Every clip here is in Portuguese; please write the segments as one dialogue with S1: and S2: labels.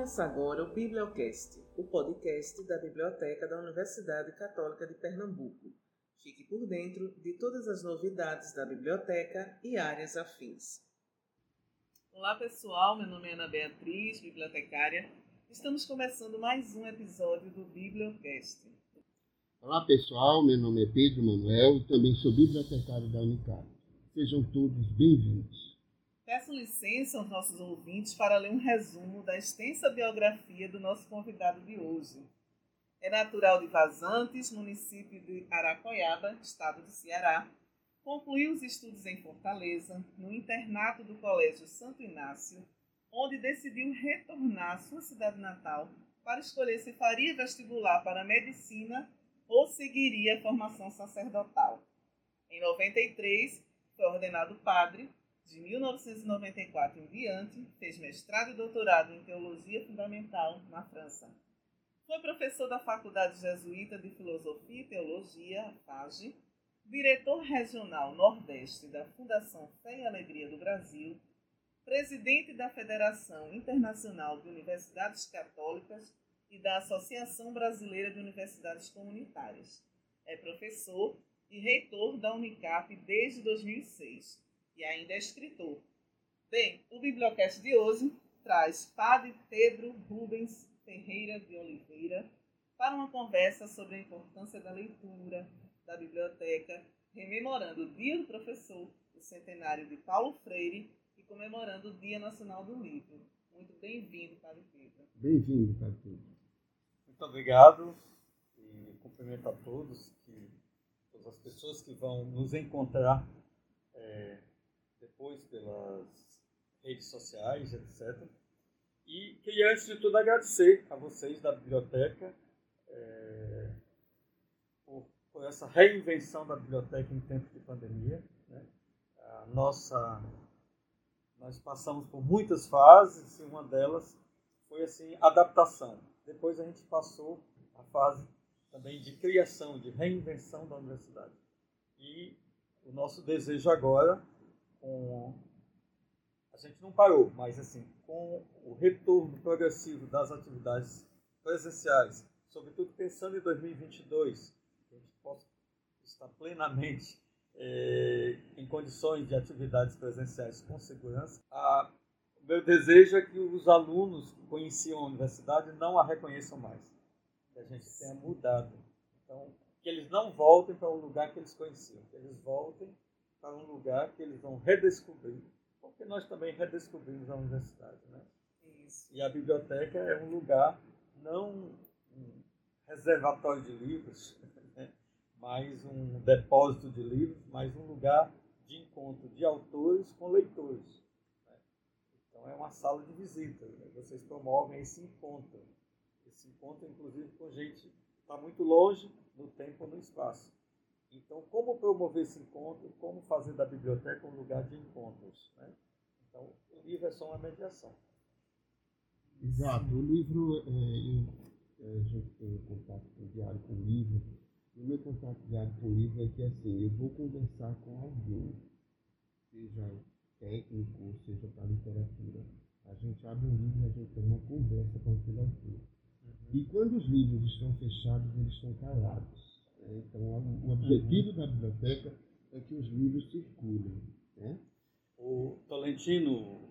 S1: Começa agora o Bibliocast, o podcast da Biblioteca da Universidade Católica de Pernambuco. Fique por dentro de todas as novidades da biblioteca e áreas afins. Olá pessoal, meu nome é Ana Beatriz, bibliotecária. Estamos começando mais um episódio do Bibliocast.
S2: Olá pessoal, meu nome é Pedro Manuel e também sou bibliotecário da Unicap. Sejam todos bem-vindos.
S1: Peço licença aos nossos ouvintes para ler um resumo da extensa biografia do nosso convidado de hoje. É natural de Vazantes, município de Aracoiaba, estado do Ceará. Concluiu os estudos em Fortaleza, no internato do Colégio Santo Inácio, onde decidiu retornar à sua cidade natal para escolher se faria vestibular para medicina ou seguiria a formação sacerdotal. Em 93, foi ordenado padre de 1994 em diante, fez mestrado e doutorado em Teologia Fundamental na França. Foi professor da Faculdade Jesuíta de Filosofia e Teologia, FAGE, diretor regional Nordeste da Fundação Fé e Alegria do Brasil, presidente da Federação Internacional de Universidades Católicas e da Associação Brasileira de Universidades Comunitárias. É professor e reitor da Unicap desde 2006 e ainda é escritor. Bem, o Bibliocast de hoje traz Padre Pedro Rubens Ferreira de Oliveira para uma conversa sobre a importância da leitura, da biblioteca, rememorando o Dia do Professor, o centenário de Paulo Freire e comemorando o Dia Nacional do Livro. Muito bem-vindo, Padre Pedro.
S2: Bem-vindo, Padre Pedro.
S3: Muito obrigado e cumprimento a todos, que, todas as pessoas que vão nos encontrar é, depois pelas redes sociais, etc. E queria, antes de tudo, agradecer a vocês da biblioteca é, por, por, essa reinvenção da biblioteca em tempos de pandemia. Né? A nossa, nós passamos por muitas fases e uma delas foi assim adaptação. Depois a gente passou a fase também de criação, de reinvenção da universidade. E o nosso desejo agora com a gente não parou, mas assim, com o retorno progressivo das atividades presenciais, sobretudo pensando em 2022, que a gente possa estar plenamente é, em condições de atividades presenciais com segurança, a, o meu desejo é que os alunos que conheciam a universidade não a reconheçam mais, que a gente tenha mudado. Então, que eles não voltem para o lugar que eles conheciam, que eles voltem para um lugar que eles vão redescobrir, porque nós também redescobrimos a universidade. Né? Isso. E a biblioteca é um lugar, não um reservatório de livros, né? mas um depósito de livros, mas um lugar de encontro de autores com leitores. Né? Então é uma sala de visita. Né? Vocês promovem esse encontro. Esse encontro, inclusive, com gente que está muito longe no tempo ou no espaço. Então, como promover esse encontro, como fazer da biblioteca um lugar de encontros. Né? Então, o livro é só uma mediação.
S2: Exato. O livro, é, eu, é, a gente tem contato diário com o livro. E o meu contato diário com o livro é que, assim, eu vou conversar com alguém, seja técnico, seja para literatura. A gente abre um livro e a gente tem uma conversa com aquele autor. Uhum. E quando os livros estão fechados, eles estão calados. Então, o objetivo uhum. da biblioteca é que os livros circulem. Né?
S3: O Tolentino,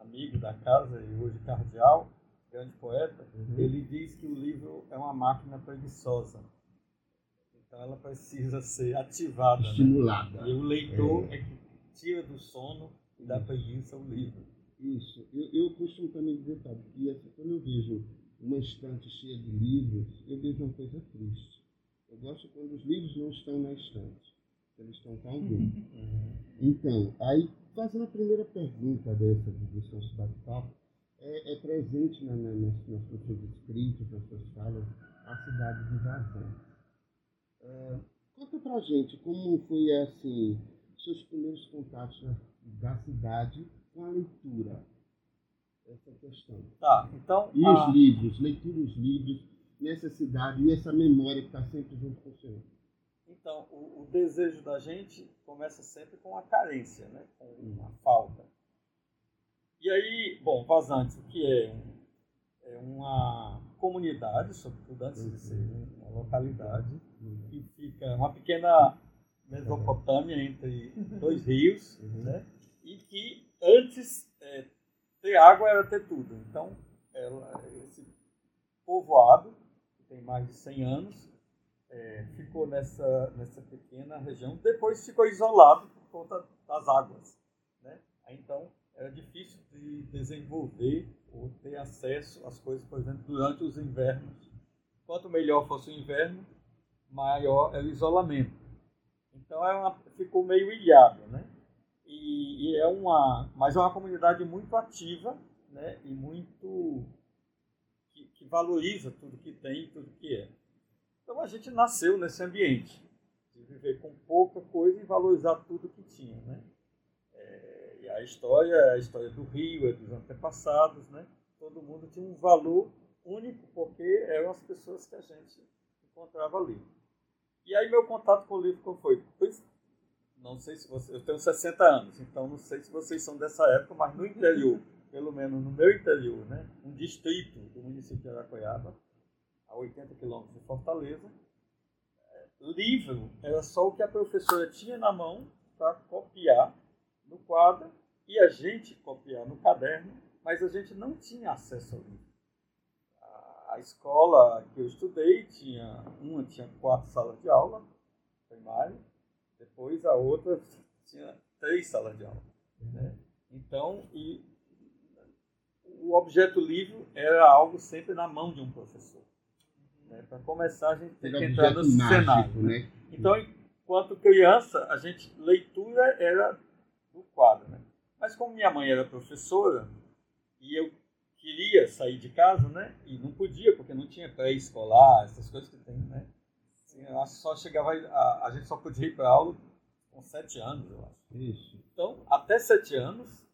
S3: amigo da casa e hoje cardeal, grande poeta, uhum. ele diz que o livro é uma máquina preguiçosa. Então, ela precisa ser ativada. Né?
S2: Estimulada.
S3: Né? E o leitor é. é que tira do sono e dá preguiça o livro.
S2: Isso. Eu, eu costumo também dizer, sabe, que assim, quando eu vejo uma estante cheia de livros, eu vejo uma coisa triste. Eu gosto quando os livros não estão na estante, eles estão com alguém. Uhum. Então, aí, fazendo a primeira pergunta dessa de nosso bate-papo, é, é, presente na, na, nas, nas suas escritos, nas suas falas, a cidade de Vazão. É, conta pra gente como foi, assim, seus primeiros contatos da cidade com a leitura. Essa questão.
S3: Tá, então...
S2: E a... os livros, leitura dos livros, nessa cidade e essa memória que está sempre junto com o Senhor?
S3: Então, o, o, desejo da gente começa sempre com a carência, né? com a falta. E aí, bom, Vazantes, o que é? é uma comunidade, sobretudo antes de ser uma localidade, que fica uma pequena Mesopotâmia entre dois rios, uhum. né? e que antes é, ter água era ter tudo. Então, ela, esse povoado, tem mais de 100 anos, é, ficou nessa, nessa pequena região, depois ficou isolado por conta das águas. Né? Então, era difícil de desenvolver ou ter acesso às coisas, por exemplo, durante os invernos. Quanto melhor fosse o inverno, maior era o isolamento. Então, é uma, ficou meio ilhado, né? E, e, é uma, mas é uma comunidade muito ativa, né? E muito valoriza tudo que tem e tudo que é. Então a gente nasceu nesse ambiente de viver com pouca coisa e valorizar tudo que tinha, né? É, e a história a história do Rio, é dos antepassados, né? Todo mundo tinha um valor único porque eram as pessoas que a gente encontrava ali. E aí meu contato com o livro foi? Pois, não sei se você, eu tenho 60 anos, então não sei se vocês são dessa época, mas no interior, pelo menos no meu interior, né? Um distrito do município de Aracoiaba, a 80 quilômetros de Fortaleza. É, livro era só o que a professora tinha na mão para copiar no quadro e a gente copiar no caderno, mas a gente não tinha acesso ao livro. A escola que eu estudei tinha uma tinha quatro salas de aula primária, depois a outra tinha três salas de aula. Né? Então, e o objeto livro era algo sempre na mão de um professor. Né? Para começar, a gente tem que entrar no mágico, cenário. Né? né? Então, enquanto criança, a gente leitura era do quadro. Né? Mas como minha mãe era professora e eu queria sair de casa, né? E não podia porque não tinha pré-escolar, essas coisas que tem, né? Assim, eu acho que só chegava a, a gente só podia ir para aula com sete anos, eu acho. Isso. Então, até sete anos,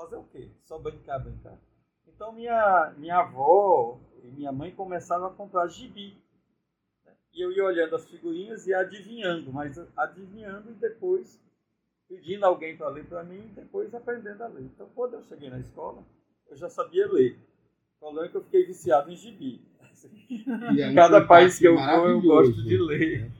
S3: fazer o quê? Só brincar, brincar. Então minha minha avó e minha mãe começaram a comprar gibi. Né? E eu ia olhando as figurinhas e adivinhando, mas adivinhando e depois pedindo alguém para ler para mim e depois aprendendo a ler. Então, quando eu cheguei na escola, eu já sabia ler. O problema é que eu fiquei viciado em gibi. Cada país que eu vou, eu gosto de ler.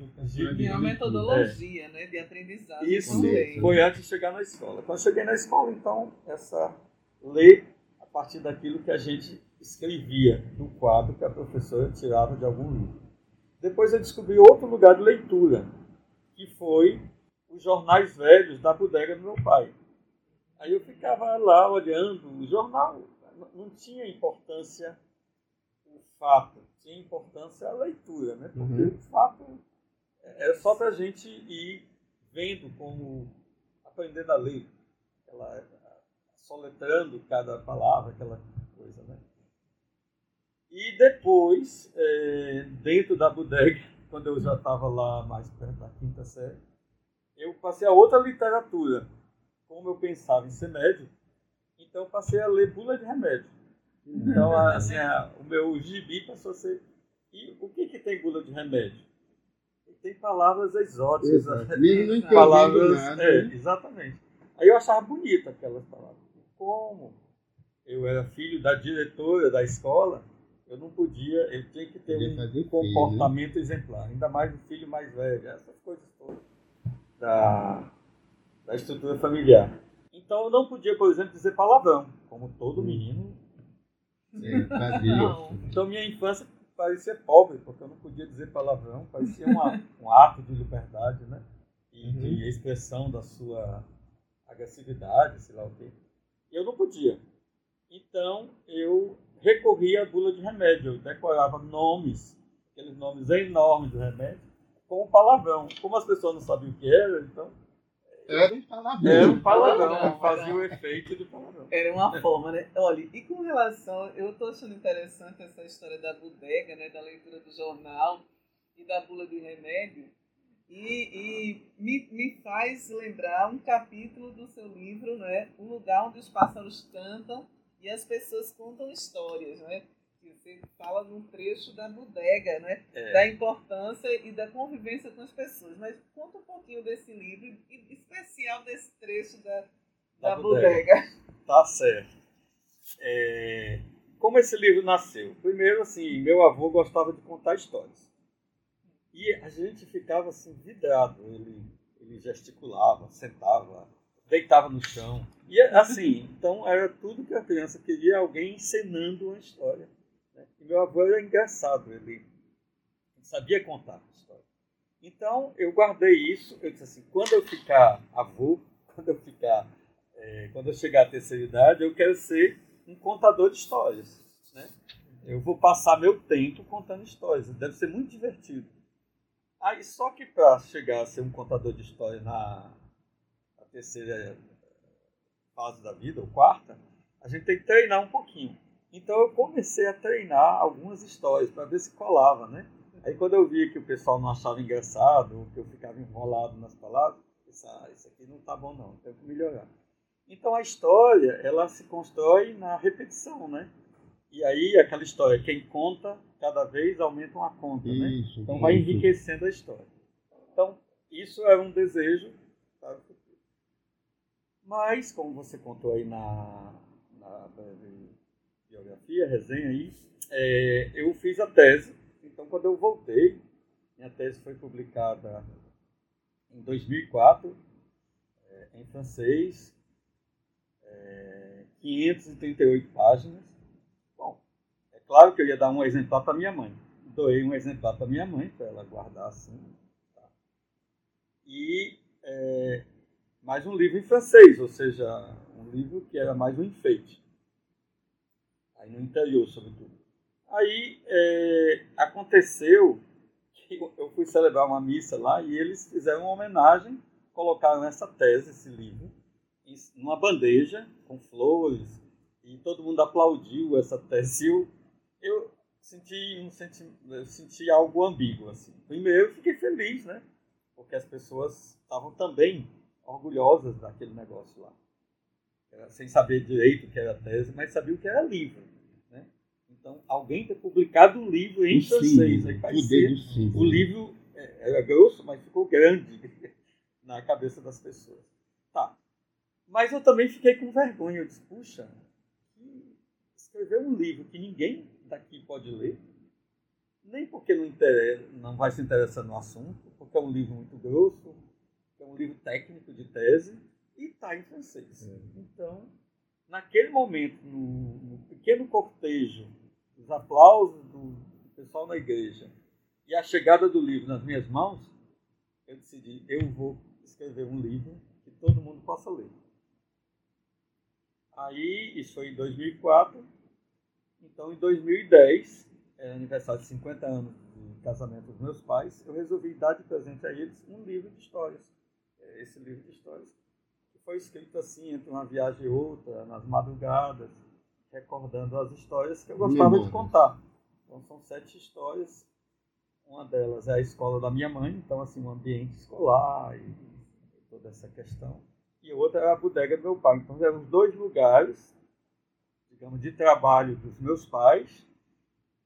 S1: E é uma metodologia é. né, de aprendizagem.
S3: Isso foi antes de chegar na escola. Quando cheguei na escola, então, essa ler a partir daquilo que a gente escrevia no quadro que a professora tirava de algum livro. Depois eu descobri outro lugar de leitura, que foi os jornais velhos da bodega do meu pai. Aí eu ficava lá olhando, o jornal não tinha importância fato, tinha importância a leitura, né? Porque uhum. o fato era só para a gente ir vendo como aprendendo a ler, aquela, soletrando cada palavra, aquela coisa, né? E depois, é, dentro da bodega, quando eu já estava lá mais perto da quinta série, eu passei a outra literatura. Como eu pensava em ser médico, então passei a ler bula de remédio. Então, assim, a, o meu gibi passou a ser. E o que, que tem bula de remédio? Tem palavras exóticas.
S2: Mesmo não
S3: palavras,
S2: nada.
S3: É, exatamente. Aí eu achava bonita aquelas palavras. Como eu era filho da diretora da escola, eu não podia, eu tinha que ter um comportamento filho, né? exemplar, ainda mais o filho mais velho, essas coisas todas da, da estrutura familiar. Então eu não podia, por exemplo, dizer palavrão, como todo hum. menino.
S2: É,
S3: então minha infância parecia pobre, porque eu não podia dizer palavrão, parecia uma, um ato de liberdade, né? E uhum. de expressão da sua agressividade, sei lá o quê. Eu não podia. Então eu recorria à bula de remédio. Eu decorava nomes, aqueles nomes enormes de remédio, com palavrão. Como as pessoas não sabiam o que era, então.
S2: Era um palavrão.
S3: Era um palavrão, fazia o efeito de palavrão.
S1: Era uma forma, né? Olha, e com relação, eu estou achando interessante essa história da bodega, né? Da leitura do jornal e da bula de remédio. E, e me, me faz lembrar um capítulo do seu livro, né? O lugar onde os pássaros cantam e as pessoas contam histórias, né? Você fala num trecho da bodega, né? É. Da importância e da convivência com as pessoas. Mas conta um pouquinho desse livro, especial desse trecho da, da, da bodega. bodega.
S3: Tá certo. É, como esse livro nasceu? Primeiro, assim, meu avô gostava de contar histórias. E a gente ficava assim, vidrado. Ele, ele gesticulava, sentava, deitava no chão. E assim, então era tudo que a criança queria, alguém encenando uma história. E meu avô era engraçado, ele sabia contar história. Então eu guardei isso, eu disse assim, quando eu ficar avô, quando eu ficar, é, quando eu chegar à terceira idade, eu quero ser um contador de histórias. Né? Eu vou passar meu tempo contando histórias, deve ser muito divertido. Aí só que para chegar a ser um contador de história na, na terceira fase da vida, ou quarta, a gente tem que treinar um pouquinho. Então eu comecei a treinar algumas histórias para ver se colava, né? Aí quando eu via que o pessoal não achava engraçado, ou que eu ficava enrolado nas palavras, ah, isso aqui não tá bom não, tem que melhorar. Então a história, ela se constrói na repetição, né? E aí aquela história, quem conta, cada vez aumenta uma conta, né?
S2: Isso,
S3: Então vai
S2: isso.
S3: enriquecendo a história. Então, isso era um desejo para o futuro. Mas, como você contou aí na, na breve biografia, resenha aí, é, eu fiz a tese. Então, quando eu voltei, minha tese foi publicada em 2004, é, em francês, é, 538 páginas. Bom, é claro que eu ia dar um exemplar para minha mãe. Doei um exemplar para minha mãe, para ela guardar assim. tá? E é, mais um livro em francês, ou seja, um livro que era mais um enfeite. Aí no interior, sobretudo. Aí é, aconteceu que eu fui celebrar uma missa lá e eles fizeram uma homenagem, colocaram essa tese, esse livro, numa bandeja com flores e todo mundo aplaudiu essa tese. Eu, eu senti um senti, eu senti algo ambíguo assim. Primeiro, eu fiquei feliz, né? Porque as pessoas estavam também orgulhosas daquele negócio lá. Sem saber direito o que era tese, mas sabia o que era livro. Né? Então, alguém ter publicado um livro em francês. Aí
S2: poder do símbolo.
S3: o livro é, era grosso, mas ficou grande na cabeça das pessoas. Tá. Mas eu também fiquei com vergonha. Eu disse, puxa, escrever um livro que ninguém daqui pode ler, nem porque não, interessa, não vai se interessar no assunto, porque é um livro muito grosso, é um livro técnico de tese, e está em francês. Então, naquele momento, no, no pequeno cortejo, os aplausos do, pessoal na igreja e a chegada do livro nas minhas mãos, eu decidi, eu vou escrever um livro que todo mundo possa ler. Aí, isso foi em 2004. Então, em 2010, é aniversário de 50 anos de casamento dos meus pais, eu resolvi dar de presente a eles um livro de histórias. É, Esse livro de histórias, que foi escrito assim, entre uma viagem e outra, nas madrugadas, recordando as histórias que eu gostava de contar. Então, são sete histórias. Uma delas é a escola da minha mãe, então, assim, um ambiente escolar e toda essa questão. E outra é a bodega do meu pai. Então, eram dois lugares, digamos, de trabalho dos meus pais,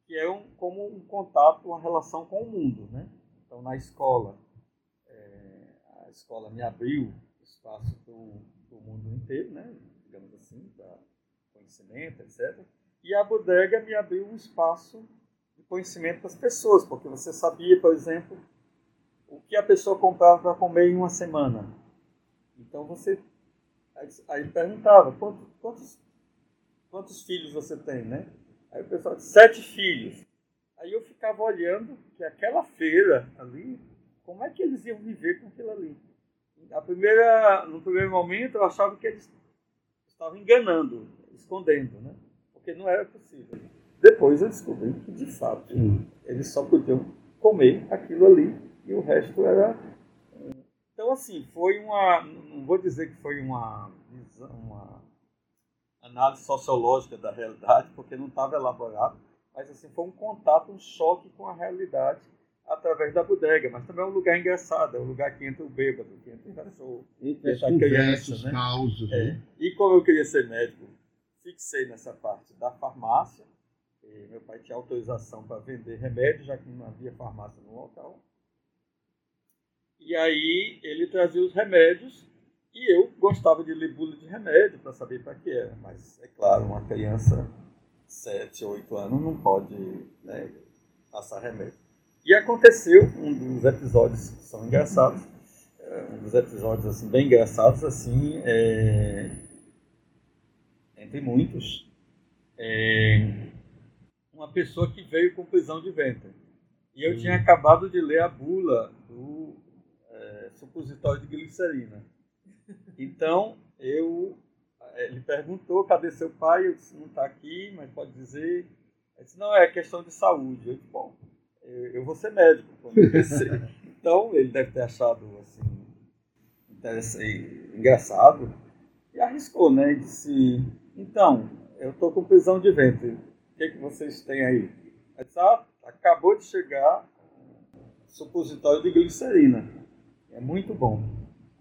S3: que eram como um contato, uma relação com o mundo, né? Então, na escola, é, a escola me abriu espaço para o mundo inteiro, né? Digamos assim, para conhecimento, etc. E a bodega me abriu um espaço de conhecimento das pessoas, porque você sabia, por exemplo, o que a pessoa comprava para comer em uma semana. Então você aí perguntava quantos, quantos quantos filhos você tem, né? Aí o pessoal disse sete filhos. Aí eu ficava olhando que aquela feira ali, como é que eles iam viver com aquilo ali? A primeira, no primeiro momento eu achava que eles estavam enganando, escondendo, né? Porque não era possível. Depois eu descobri que de fato
S2: Sim.
S3: eles só podiam comer aquilo ali e o resto era. Então, assim, foi uma. Não vou dizer que foi uma, uma análise sociológica da realidade, porque não estava elaborado, mas assim, foi um contato, um choque com a realidade através da bodega. Mas também é um lugar engraçado, é um lugar que entra o bêbado, que entra o cachorro.
S2: Conversas,
S3: criança, né?
S2: causos,
S3: É.
S2: né?
S3: E como eu queria ser médico, fixei nessa parte da farmácia. Meu pai tinha autorização para vender remédio, já que não havia farmácia no local. E aí ele trazia os remédios e eu gostava de ler bula de remédio para saber para que era. Mas, é claro, uma criança 7, 8 anos não pode né, passar remédio. E aconteceu um dos episódios que são engraçados, é, um dos episódios assim bem engraçados assim, é, entre muitos, é, uma pessoa que veio com prisão de ventre. E eu tinha acabado de ler a bula do é, supositório de glicerina. Então, eu ele perguntou, cadê seu pai? Eu disse, não está aqui, mas pode dizer. Ele disse, não, é questão de saúde. Eu disse, bom, eu, eu vou ser médico quando crescer. então, ele deve ter achado, assim, engraçado. E arriscou, né? E disse, então, eu estou com prisão de ventre. O que, que vocês têm aí? Disse, ah, acabou de chegar supositório de glicerina. É muito bom.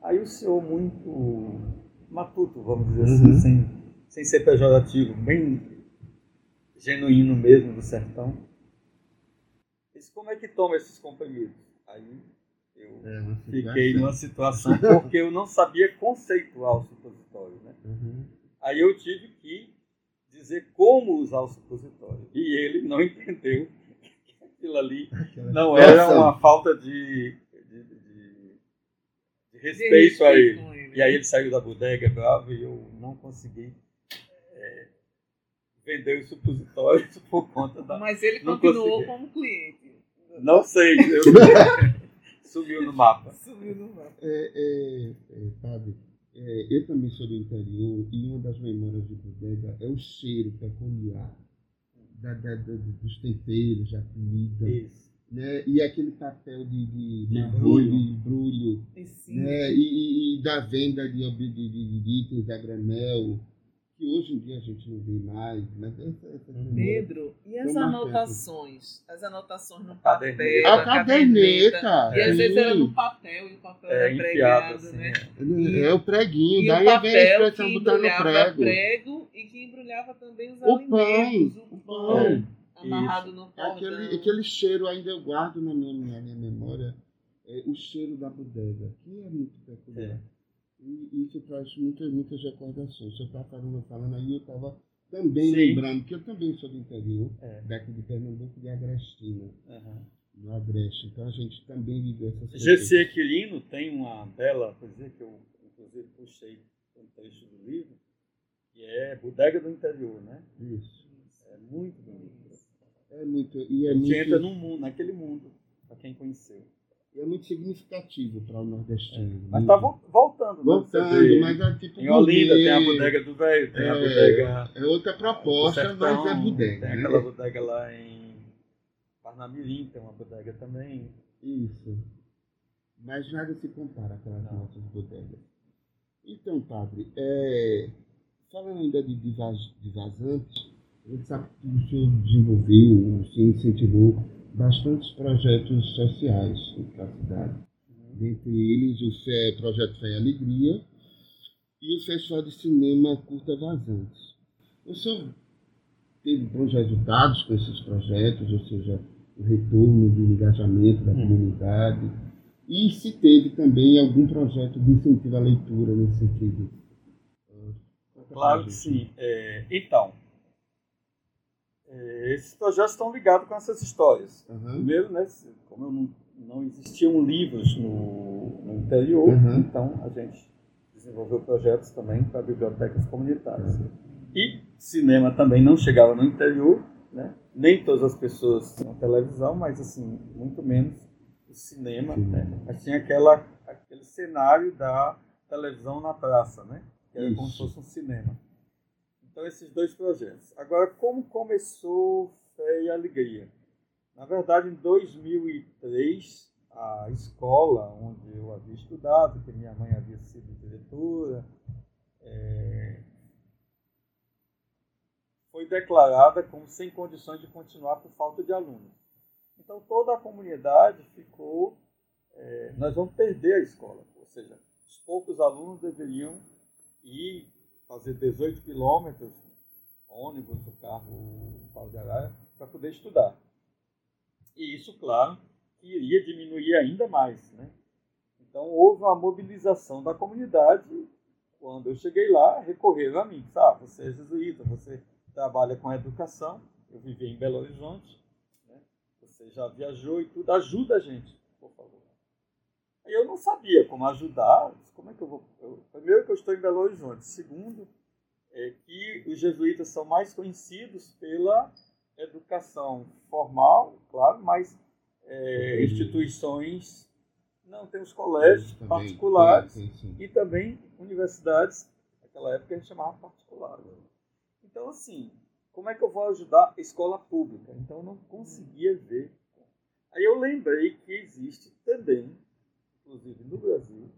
S3: Aí o senhor, muito matuto, vamos dizer assim, uhum. sem, sem ser pejorativo, bem genuíno mesmo do sertão. Disse, como é que toma esses comprimidos? Aí eu é fiquei numa situação porque eu não sabia conceituar o supositório. Né? Uhum. Aí eu tive que dizer como usar o supositório. E ele não entendeu que aquilo ali não era uma falta de, de, de, de respeito a ele. E aí ele saiu da bodega bravo e eu não consegui é, vender os supositórios por conta da.
S1: Mas ele continuou consegui. como cliente.
S3: Não sei. Eu... Sumiu no mapa.
S1: Sumiu no mapa.
S2: É, é, é, sabe, é, eu também sou do interior e uma das memórias de bodega é o cheiro peculiar da, da, da, dos temperos, da comida. Isso né? e aquele papel de, de, de brulho, de embrulho né? E, e, da venda de, de, de, de itens a granel, que hoje em dia a gente não vê mais. Mas essa, essa
S1: Pedro, e as anotações? As anotações no papel,
S2: a caderneta.
S1: caderneta. E às vezes era no papel, e o papel é, era pregado, assim, né?
S2: É, é o preguinho, e daí o papel vem a expressão botar no prego.
S1: prego. E que embrulhava também os o alimentos,
S2: pão, o pão. É
S1: amarrado no
S2: é aquele, aquele cheiro ainda eu guardo na minha, na minha memória, é o cheiro da bodega, que é muito peculiar. É. E isso traz muitas, muitas recordações. Você está falando, falando aí, eu estava também Sim. lembrando que eu também sou do interior, é. daqui de Pernambuco, de Agrestina. Uhum. No Agreste. Então a gente também viveu essas
S3: coisas. Gessi Aquilino tem uma bela coisa que eu, inclusive, puxei um trecho do livro, que é Bodega do Interior, né?
S2: Isso.
S3: É muito bonito.
S2: É muito. E é
S3: a
S2: gente muito,
S3: entra num mundo, naquele mundo, para quem conheceu.
S2: É muito significativo para o nordestino. É.
S3: Mas está voltando, né?
S2: Voltando, mas é tipo.
S3: Em Olinda tem a bodega do velho, tem é, a bodega.
S2: É outra proposta, sertão, mas é bodega.
S3: Tem
S2: né?
S3: aquela bodega lá em Parnamirim, tem uma bodega também.
S2: Isso. Mas nada se compara com as nossas bodegas. Então, padre, é, falando ainda de, de vazantes, a gente sabe que o senhor desenvolveu, o senhor incentivou bastantes projetos sociais para a cidade. Dentre eles o Fé, Projeto Fé e Alegria e o Festival de Cinema Curta Vazantes. O senhor teve bons resultados com esses projetos, ou seja, o retorno do engajamento da uhum. comunidade? E se teve também algum projeto de incentivo à leitura nesse sentido?
S3: Claro que sim. É, então, esses projetos estão ligados com essas histórias. Uhum. Primeiro, né, como não, não existiam livros no, no interior, uhum. então a gente desenvolveu projetos também para bibliotecas comunitárias. Uhum. E cinema também não chegava no interior, né? nem todas as pessoas tinham televisão, mas assim, muito menos o cinema. Né? Mas tinha aquela, aquele cenário da televisão na praça, né? que era Isso. como se fosse um cinema. Então, esses dois projetos. Agora, como começou Fé e Alegria? Na verdade, em 2003, a escola onde eu havia estudado, que minha mãe havia sido diretora, é, foi declarada como sem condições de continuar por falta de alunos. Então, toda a comunidade ficou. É, nós vamos perder a escola, ou seja, os poucos alunos deveriam ir fazer 18 quilômetros, ônibus, o carro pau de arara, para poder estudar. E isso, claro, iria diminuir ainda mais. Né? Então, houve uma mobilização da comunidade. Quando eu cheguei lá, recorreram a mim. Ah, você é jesuíta, você trabalha com educação, eu vivi em Belo Horizonte, né? você já viajou e tudo, ajuda a gente, por favor. Aí eu não sabia como ajudar, como é que eu vou... Eu, primeiro que eu estou em Belo Horizonte, segundo é que os jesuítas são mais conhecidos pela educação formal, claro, mas é, instituições, não, tem os colégios também, particulares sim, sim. e também universidades, naquela época a gente chamava particular. Então, assim, como é que eu vou ajudar a escola pública? Então, eu não conseguia ver. Aí eu lembrei que existe também, inclusive no Brasil,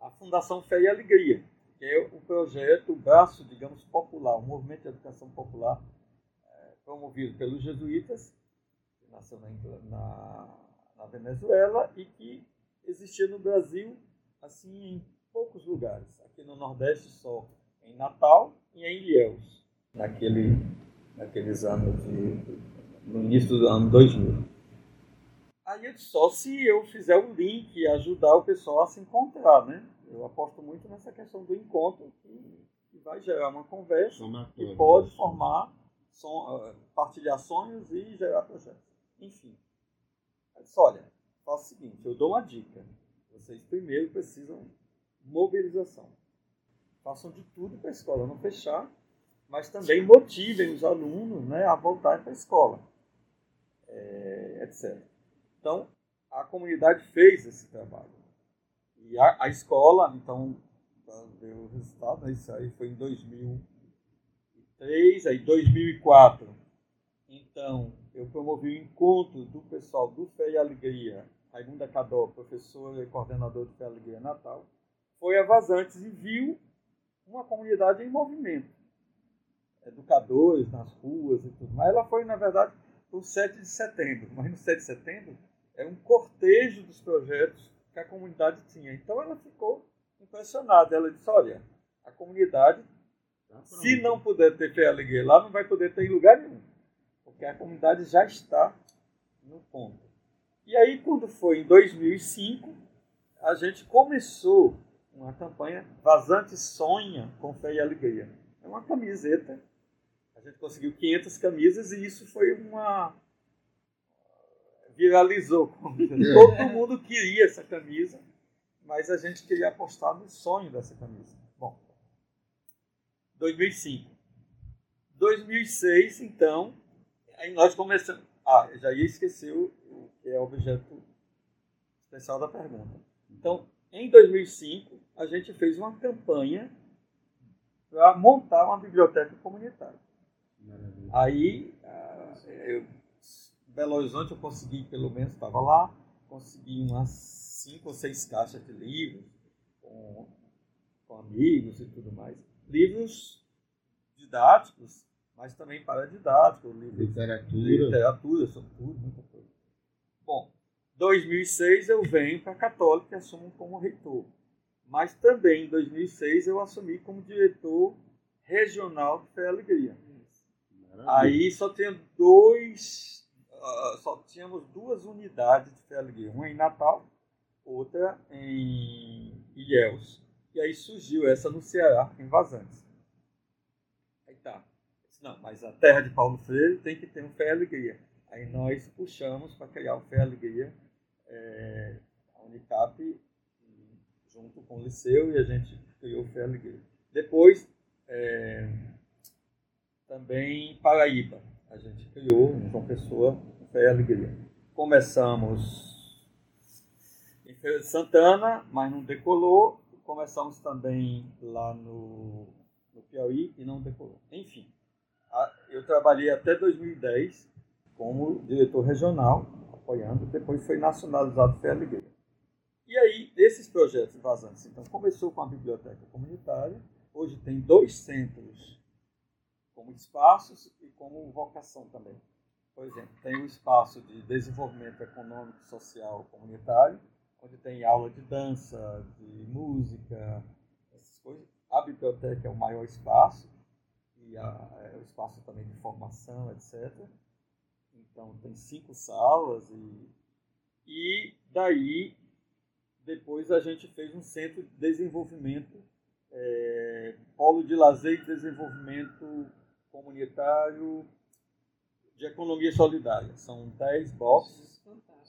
S3: a Fundação Fé e Alegria, que é o projeto, o braço, digamos, popular, o movimento de educação popular promovido pelos jesuítas, que nasceu na, na, na Venezuela e que existia no Brasil, assim, em poucos lugares. Aqui no Nordeste só em Natal e em Ilhéus, naquele, naqueles anos de, no início do ano 2000. Aí só se eu fizer um link e ajudar o pessoal a se encontrar, né? Eu aposto muito nessa questão do encontro que, que vai gerar uma conversa e pode formar som, uh, partilhar sonhos e gerar projetos. Enfim. Eu disse, olha, faça o seguinte, eu dou uma dica. Vocês primeiro precisam mobilização. Façam de tudo para a escola não fechar, mas também motivem os alunos né, a voltar para a escola, é, etc. Então, a comunidade fez esse trabalho. E a, a escola, então, deu o resultado, né, isso aí foi em 2000 2003, aí 2004. Então, eu promovi o encontro do pessoal do Fé e Alegria, Raimunda Cadó, professora e coordenador do Fé e Alegria Natal, foi a Vazantes e viu uma comunidade em movimento. Educadores nas ruas e tudo mais. Ela foi, na verdade, o 7 de setembro, mas no 7 de setembro é um cortejo dos projetos que a comunidade tinha. Então ela ficou impressionada. Ela disse: olha, a comunidade Tá Se não puder ter fé e alegria lá, não vai poder ter em lugar nenhum. Porque a comunidade já está no ponto. E aí, quando foi em 2005, a gente começou uma campanha Vazante Sonha com Fé e Alegria. É uma camiseta. A gente conseguiu 500 camisas e isso foi uma. Viralizou. Todo mundo queria essa camisa, mas a gente queria apostar no sonho dessa camisa. 2005. 2006, então, aí nós começamos. Ah, já ia esquecer o, o que é o objeto especial da pergunta. Então, em 2005, a gente fez uma campanha para montar uma biblioteca comunitária. Maravilha. Aí, ah, eu, Belo Horizonte, eu consegui, pelo menos, estava lá, consegui umas cinco ou seis caixas de livros com, com amigos e tudo mais livros didáticos, mas também paradidáticos, livros
S2: literatura,
S3: literatura, sobretudo, muita coisa. Bom, 2006 eu venho para a Católica e assumo como reitor. Mas também em 2006 eu assumi como diretor regional de Fé Alegria. Maravilha. Aí só tinha dois, uh, só tínhamos duas unidades de Alegria, uma em Natal, outra em Ilhéus. E aí surgiu essa no Ceará, em Vazantes. Aí tá. Não, mas a terra de Paulo Freire tem que ter um Alegria. Aí nós puxamos para criar o Alegria, é, a Unicap, junto com o Liceu, e a gente criou o Alegria. Depois, é, também Paraíba, a gente criou, João Pessoa, Alegria. Começamos em Feira de Santana, mas não decolou, começamos também lá no, no Piauí e não decolou. Enfim, a, eu trabalhei até 2010 como diretor regional, apoiando, depois foi nacionalizado Alegria. E aí, esses projetos vazantes, então, começou com a biblioteca comunitária, hoje tem dois centros como espaços e como vocação também. Por exemplo, tem o espaço de desenvolvimento econômico social comunitário, onde tem aula de dança, de música, essas coisas. A biblioteca é o maior espaço, e a, é o espaço também de formação, etc. Então, tem cinco salas, e, e daí, depois a gente fez um centro de desenvolvimento é, Polo de Lazer e Desenvolvimento Comunitário de Economia Solidária. São 10 boxes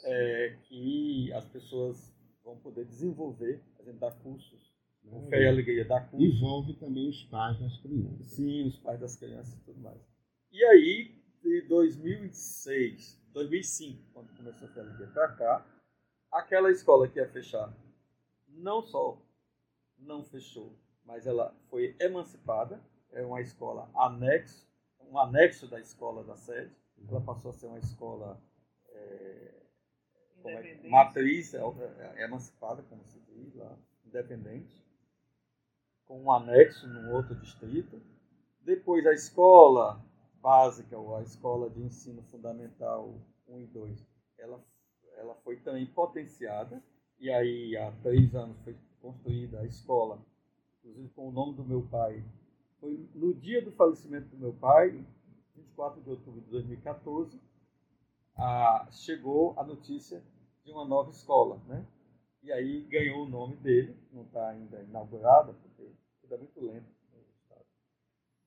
S3: é, que as pessoas vão poder desenvolver, a gente dá cursos. O Fé e Alegria dá cursos.
S2: Envolve também os pais das crianças.
S3: Sim, os pais das crianças e tudo mais. E aí, de 2006, 2005, quando começou a Fé e Alegria para cá, aquela escola que ia fechar, não só não fechou, mas ela foi emancipada, é uma escola anexo, um anexo da escola da sede, ela passou a ser uma escola é, é, matriz, é, é, emancipada, como se diz lá, independente, com um anexo num outro distrito. Depois a escola básica, ou a escola de ensino fundamental 1 e 2, ela, ela foi também potenciada, e aí há três anos foi construída a escola, inclusive com o nome do meu pai. Foi no dia do falecimento do meu pai, 24 de outubro de 2014, a, chegou a notícia de uma nova escola, né? E aí ganhou o nome dele, não está ainda inaugurada, porque tudo é muito lento.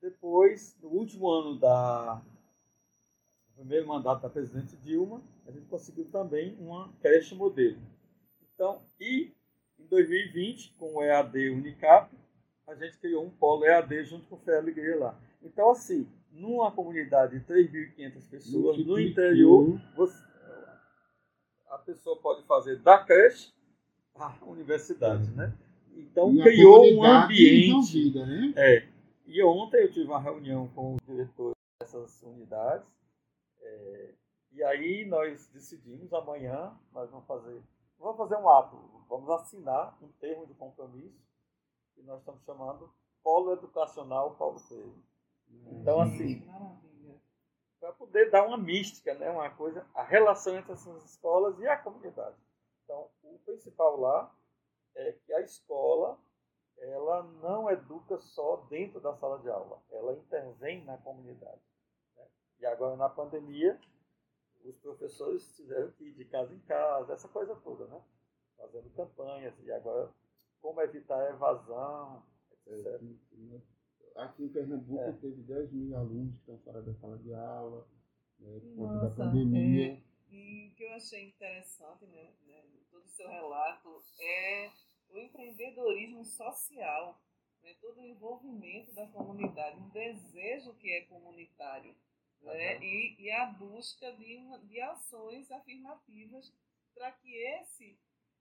S3: Depois, no último ano da primeiro mandato da presidente Dilma, a gente conseguiu também uma creche modelo. Então, e em 2020, com o EAD Unicap, a gente criou um polo EAD junto com o Fé Alegria lá. Então, assim, numa comunidade de 3.500 pessoas, no interior, você, a pessoa pode fazer da creche à universidade, né? Então, e criou um ambiente. Né? É. E ontem eu tive uma reunião com o diretor dessas unidades, é, e aí nós decidimos, amanhã nós vamos fazer, vamos fazer um ato, vamos assinar um termo de compromisso, que nós estamos chamando Polo Educacional Paulo Freire. Então, assim, para poder dar uma mística, né, uma coisa, a relação entre essas escolas e a comunidade. Então, o principal lá é que a escola ela não educa só dentro da sala de aula, ela intervém na comunidade. Né? E agora, na pandemia, os professores tiveram que ir de casa em casa, essa coisa toda, né? Fazendo campanhas, e agora como evitar a evasão, etc.
S2: Aqui em Pernambuco é. teve 10 mil alunos que estão fora da sala de aula, né, por conta da pandemia.
S1: É. E o que eu achei interessante, né, né, todo o seu relato, é o empreendedorismo social, né, todo o envolvimento da comunidade, um desejo que é comunitário, né, uhum. e, e a busca de, uma, de ações afirmativas para que esse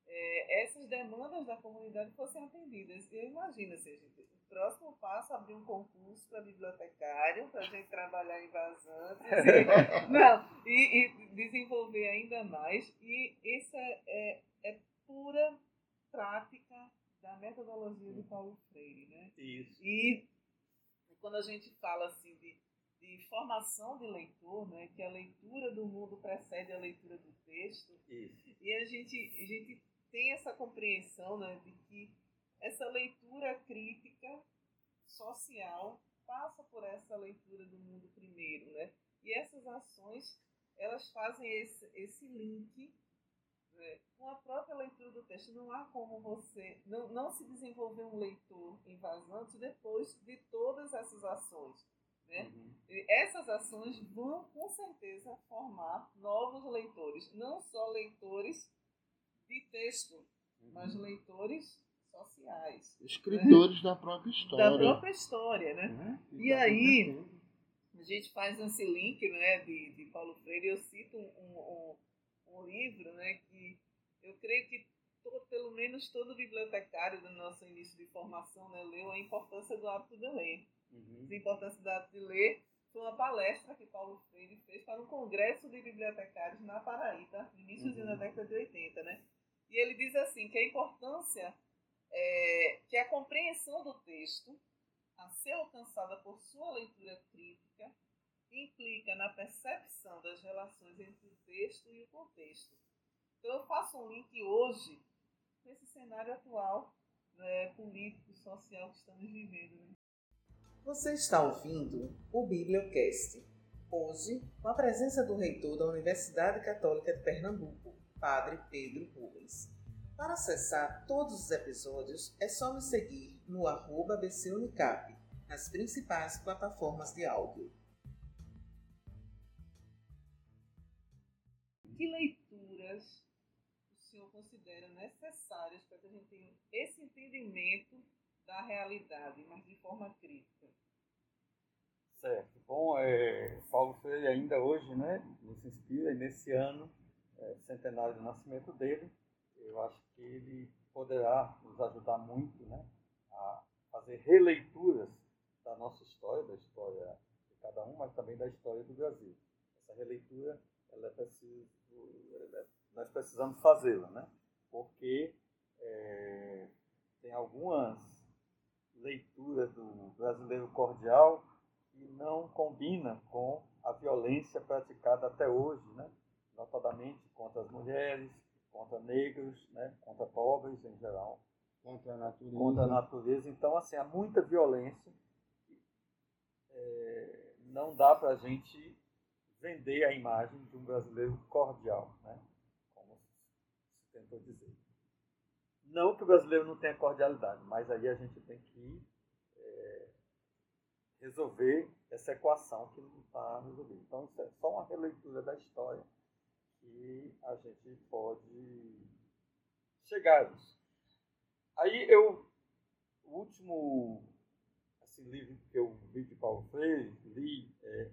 S1: é, essas demandas da comunidade fossem atendidas. Eu imagino, assim, gente, o próximo passo é abrir um concurso para bibliotecário, para a gente trabalhar em vazantes, e, não, e, e, desenvolver ainda mais. E isso é, é, é, pura prática da metodologia de Paulo Freire. Né?
S3: Isso.
S1: E quando a gente fala assim de, de formação de leitor, né, que a leitura do mundo precede a leitura do texto,
S3: Isso.
S1: e a gente, a gente tem essa compreensão né, de que essa leitura crítica social passa por essa leitura do mundo primeiro, né? E essas ações elas fazem esse, esse link né, com a própria leitura do texto. Não há como você não, não se desenvolver um leitor invasante depois de todas essas ações. Né? Uhum. Essas ações vão com certeza formar novos leitores, não só leitores de texto, uhum. mas leitores sociais.
S2: Escritores né? da própria história.
S1: Da própria história, né? É? E aí, a gente faz esse link né, de, de Paulo Freire, eu cito um, um, um livro né, que eu creio que todo, pelo menos todo bibliotecário do nosso início de formação né, leu a importância do hábito de ler. Uhum. A importância do hábito de ler foi uma palestra que Paulo Freire fez para um congresso de bibliotecários na Paraíba, início uhum. da década de 80, né? E ele diz assim que a importância é que a compreensão do texto, a ser alcançada por sua leitura crítica, implica na percepção das relações entre o texto e o contexto. Então eu faço um link hoje com esse cenário atual né, político, social que estamos vivendo. Né?
S4: Você está ouvindo o Bibliocast, hoje com a presença do reitor da Universidade Católica de Pernambuco, Padre Pedro Rubens. Para acessar todos os episódios, é só nos seguir no arroba BCUnicap, nas principais plataformas de áudio.
S1: Que leituras o senhor considera necessárias para que a gente tenha esse entendimento da realidade, mas de forma crítica?
S3: Certo. Bom, é, Paulo Freire ainda hoje né, nos inspira, e nesse ano, é, centenário do nascimento dele, eu acho que ele poderá nos ajudar muito né, a fazer releituras da nossa história, da história de cada um, mas também da história do Brasil. Essa releitura, ela é preciso, ela é, nós precisamos fazê-la, né? porque é, tem algumas leituras do brasileiro cordial que não combina com a violência praticada até hoje, né? Notadamente contra as mulheres, contra negros, né? contra pobres em geral.
S2: Contra a natureza.
S3: Contra a natureza. Então, assim, há muita violência. É, não dá para a gente vender a imagem de um brasileiro cordial, né? como se tentou dizer. Não que o brasileiro não tenha cordialidade, mas aí a gente tem que é, resolver essa equação que não está resolvida. Então, isso é só uma releitura da história que a gente pode chegar a isso. Aí eu, o último assim, livro que eu vi de Paulo Freire, li, é,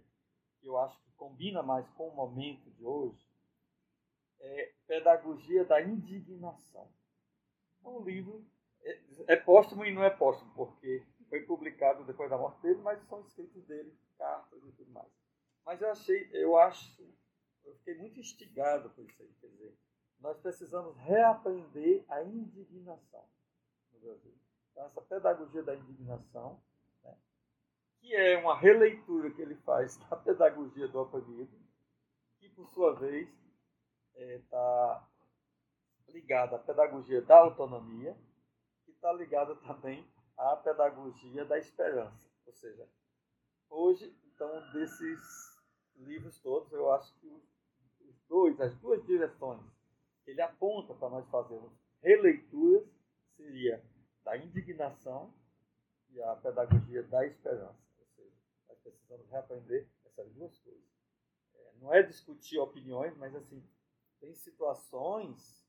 S3: que eu acho que combina mais com o momento de hoje, é Pedagogia da Indignação. É um livro, é, é póstumo e não é póstumo, porque foi publicado depois da morte dele, mas são escritos dele, cartas e tudo mais. Mas eu achei, eu acho, eu fiquei muito instigado por isso aí. Quer dizer, nós precisamos reaprender a indignação no Brasil. Então, essa pedagogia da indignação, né, que é uma releitura que ele faz da pedagogia do oprimido, que, por sua vez, está é, tá ligada à pedagogia da autonomia, que está ligada também à pedagogia da esperança. Ou seja, hoje, então, desses livros todos, eu acho que dois as duas direções que ele aponta para nós fazermos releituras seria da indignação e a pedagogia da esperança. Ou seja, nós precisamos reaprender essas duas coisas. É, não é discutir opiniões, mas assim, tem situações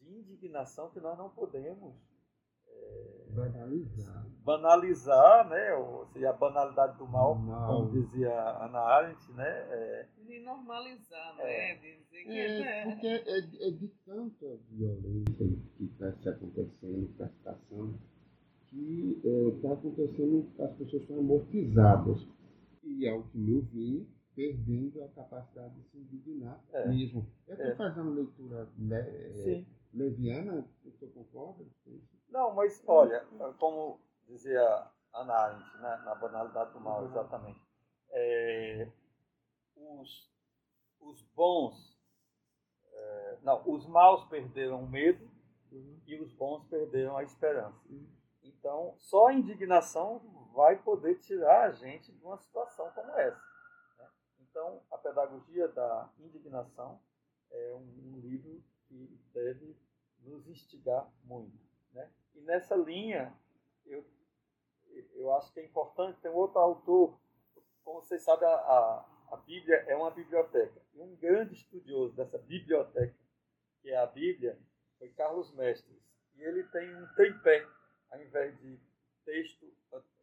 S3: de indignação que nós não podemos
S2: banalizar.
S3: banalizar, né? Ou seja, a banalidade do mal,
S2: mal.
S3: como dizia Ana Arendt, né? É,
S1: de normalizar, né?
S3: É.
S1: Dizer que
S2: É,
S1: é,
S2: porque é, é de tanta violência que está se acontecendo, que está se passando, que está acontecendo, as pessoas estão amortizadas. E, ao que meu ver, perdendo a capacidade de se indignar
S3: É.
S2: mesmo. Eu estou
S3: É.
S2: fazendo leitura le-
S3: sim.
S2: leviana, você concorda com isso?
S3: Não, mas olha, como dizia Ana Arendt, né, na banalidade do mal, exatamente, é, os, os bons, é, não, os maus perderam o medo e os bons perderam a esperança. Então, só a indignação vai poder tirar a gente de uma situação como essa. né? Então, a pedagogia da indignação é um, um livro que deve nos instigar muito. Né? E nessa linha, eu, eu acho que é importante, tem outro autor, como vocês sabem, a, a, a Bíblia é uma biblioteca. E um grande estudioso dessa biblioteca, que é a Bíblia, foi Carlos Mestres. E ele tem um tripé, ao invés de texto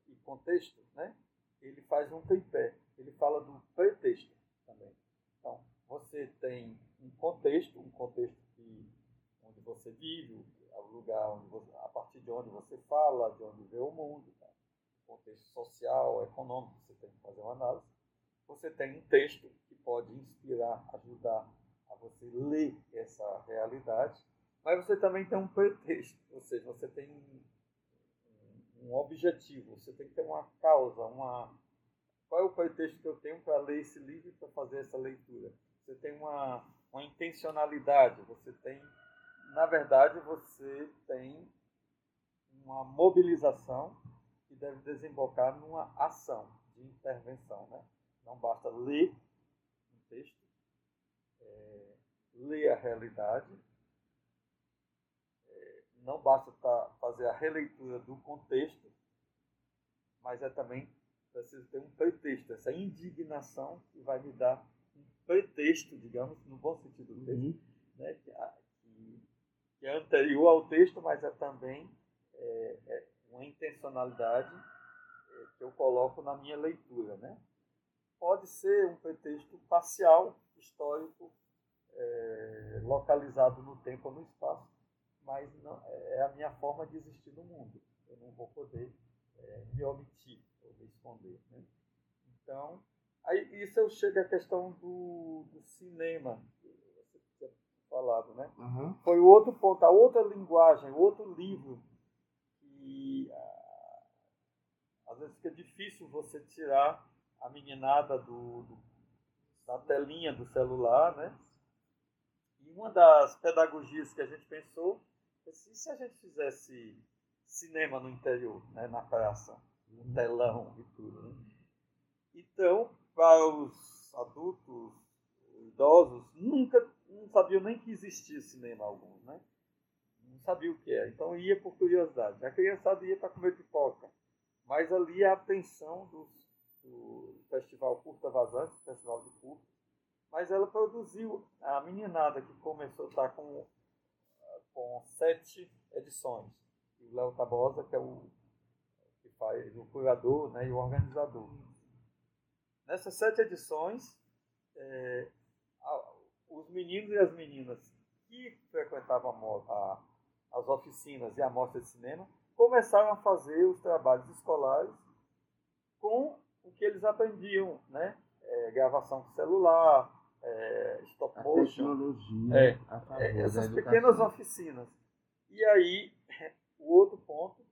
S3: e contexto, né? ele faz um tripé. Ele fala do pretexto também. Então, você tem um contexto, um contexto que, onde você vive, lugar onde você, a partir de onde você fala, de onde vê o mundo, tá? contexto social, econômico, você tem que fazer uma análise. Você tem um texto que pode inspirar, ajudar a você ler essa realidade, mas você também tem um pretexto, ou seja, você tem um, um objetivo, você tem que ter uma causa, uma qual é o pretexto que eu tenho para ler esse livro e para fazer essa leitura? Você tem uma, uma intencionalidade, você tem, na verdade, você tem uma mobilização que deve desembocar numa ação de intervenção. Né? Não basta ler um texto, é, ler a realidade, é, não basta tá, fazer a releitura do contexto, mas é também preciso ter um pretexto, essa indignação que vai me dar um pretexto, digamos, no bom sentido do texto, uhum. né, que, é anterior ao texto, mas é também é, é uma intencionalidade é, que eu coloco na minha leitura. Né? Pode ser um pretexto parcial, histórico, é, localizado no tempo ou no espaço, mas não, é a minha forma de existir no mundo. Eu não vou poder é, me omitir ou me esconder. Né? Então, aí, isso eu chego à questão do, do cinema, falado, né? Uhum. Foi o outro ponto, a outra linguagem, o outro livro que ah, às vezes fica difícil você tirar a meninada do, do, da telinha do celular, né? E uma das pedagogias que a gente pensou é se, se a gente fizesse cinema no interior, né, na praça, no uhum. telão e tudo. Né? Então, para os adultos, idosos, nunca não sabiam nem que existia cinema alguns, né? Não sabia o que era. Então ia por curiosidade. A criançada ia para comer pipoca. Mas ali a atenção do, do Festival Curta Vazante, Festival de Curta, mas ela produziu a meninada que começou a estar com, com sete edições. E o Léo Tabosa, que é o que faz o curador né, e o organizador. Nessas sete edições, é, os meninos e as meninas que frequentavam a, a, as oficinas e a mostra de cinema começaram a fazer os trabalhos escolares com o que eles aprendiam, né? É, gravação com celular, é, stop
S2: a
S3: motion.
S2: Tecnologia
S3: é, é essas pequenas oficinas. E aí, o outro ponto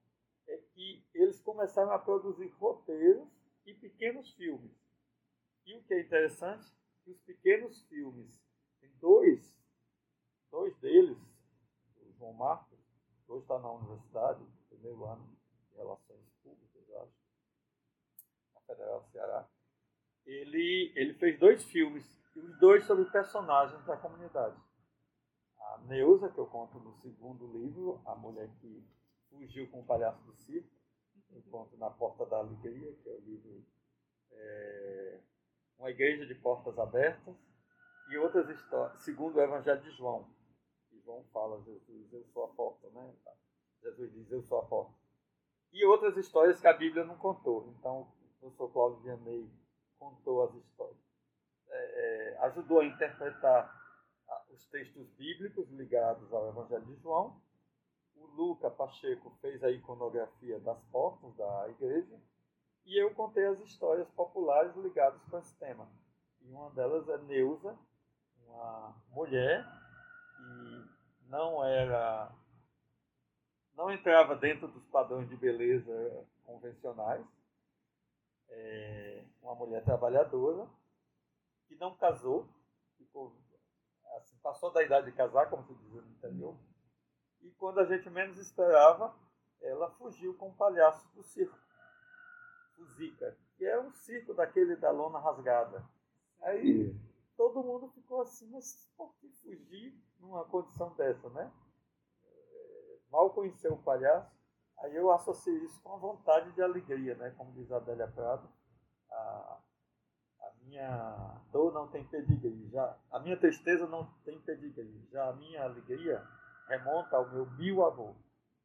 S3: é que eles começaram a produzir roteiros e pequenos filmes. E o que é interessante, que os pequenos filmes, dois, dois deles, o João Marcos, hoje está na universidade, primeiro ano de Relações Públicas, eu acho, na Federal do Ceará, ele, ele fez dois filmes e os dois sobre personagens da comunidade. A Neuza, que eu conto no segundo livro, a mulher que fugiu com o palhaço do circo, eu conto na Porta da Alegria, que é o livro é, Uma Igreja de Portas Abertas, e outras histórias, segundo o Evangelho de João. João fala, Jesus, eu sou a porta, né? Jesus diz, eu sou a porta. E outras histórias que a Bíblia não contou. Então, o professor Cláudio Vianney contou as histórias é, ajudou a interpretar os textos bíblicos ligados ao Evangelho de João. O Luca Pacheco fez a iconografia das portas da igreja. E eu contei as histórias populares ligadas com esse tema. E uma delas é Neuza, uma mulher que não era não entrava dentro dos padrões de beleza convencionais. É uma mulher trabalhadora que não casou, ficou, assim, passou da idade de casar, como se diz no interior, e quando a gente menos esperava, ela fugiu com o palhaço do circo, o Zica, que é um circo daquele da lona rasgada. Aí todo mundo ficou assim, mas por que fugir numa condição dessa, né? É, mal conheceu o palhaço, aí eu associei isso com a vontade de alegria, né? Como diz a Adélia Prado, a, minha dor não tem pedigree, já, a minha tristeza não tem pedigree, já a minha alegria remonta ao meu bio-avô.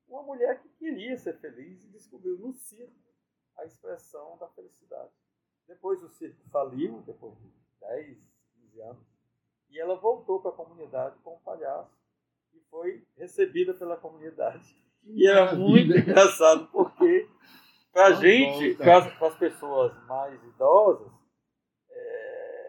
S3: Uma mulher que queria ser feliz e descobriu no circo a expressão da felicidade. Depois o circo faliu, depois de 10, 15 anos, e ela voltou para a comunidade com um palhaço e foi recebida pela comunidade. E era muito engraçado porque, para a gente, para as pessoas mais idosas,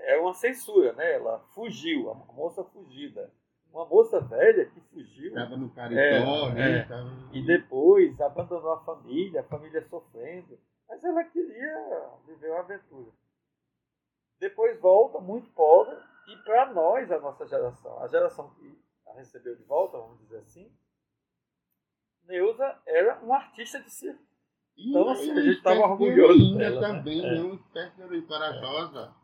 S3: é uma censura, né? Ela fugiu, a moça fugida. Uma moça velha que fugiu.
S2: Estava no caritó, é, né?
S3: É. Tava... E depois abandonou a família, a família sofrendo. Mas ela queria viver uma aventura. Depois volta muito pobre. E para nós, a nossa geração, a geração que a recebeu de volta, vamos dizer assim, Neuza era um artista de circo. Então, assim, a gente estava orgulhoso dela.
S2: Né? também, né? um espécie de corajosa.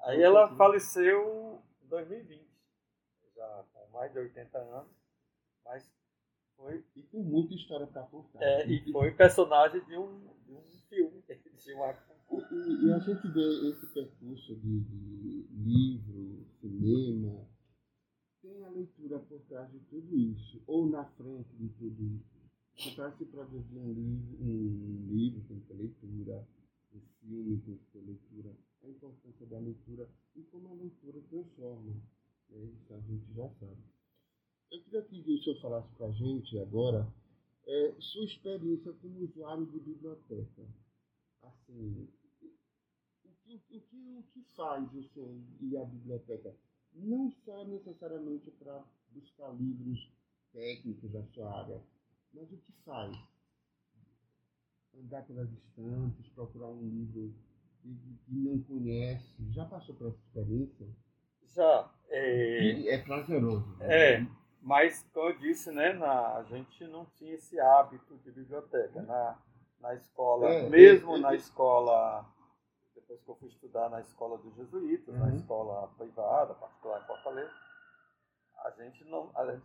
S3: Aí ela faleceu em 2020, já com mais de 80 anos, mas Foi,
S2: E com muita história para contar.
S3: é, e foi personagem de um, de um filme, de uma
S2: E, a gente vê esse percurso de, de livro, cinema, tem a leitura por trás de tudo isso, ou na frente de tudo isso. Para se produzir um livro, um livro tem que ter leitura, um filme tem que ter leitura, a importância da leitura e como a leitura transforma. Né? Isso a gente já sabe. Eu queria que o senhor falasse para a gente agora é, sua experiência como usuário de biblioteca. Assim, o que, o que, o que faz o senhor ir à biblioteca? Não só necessariamente para buscar livros técnicos da sua área, mas o que faz? Andar pelas estantes, procurar um livro que, não conhece. Já passou por essa experiência?
S3: Já. É,
S2: é prazeroso.
S3: é, mas, como eu disse, né, na, a gente não tinha esse hábito de biblioteca. Na, na escola,
S2: É,
S3: mesmo
S2: é, é,
S3: na
S2: é.
S3: escola, depois que eu fui estudar na escola dos jesuítas, na
S2: Uhum.
S3: escola privada, particular em Fortaleza, a gente não. A gente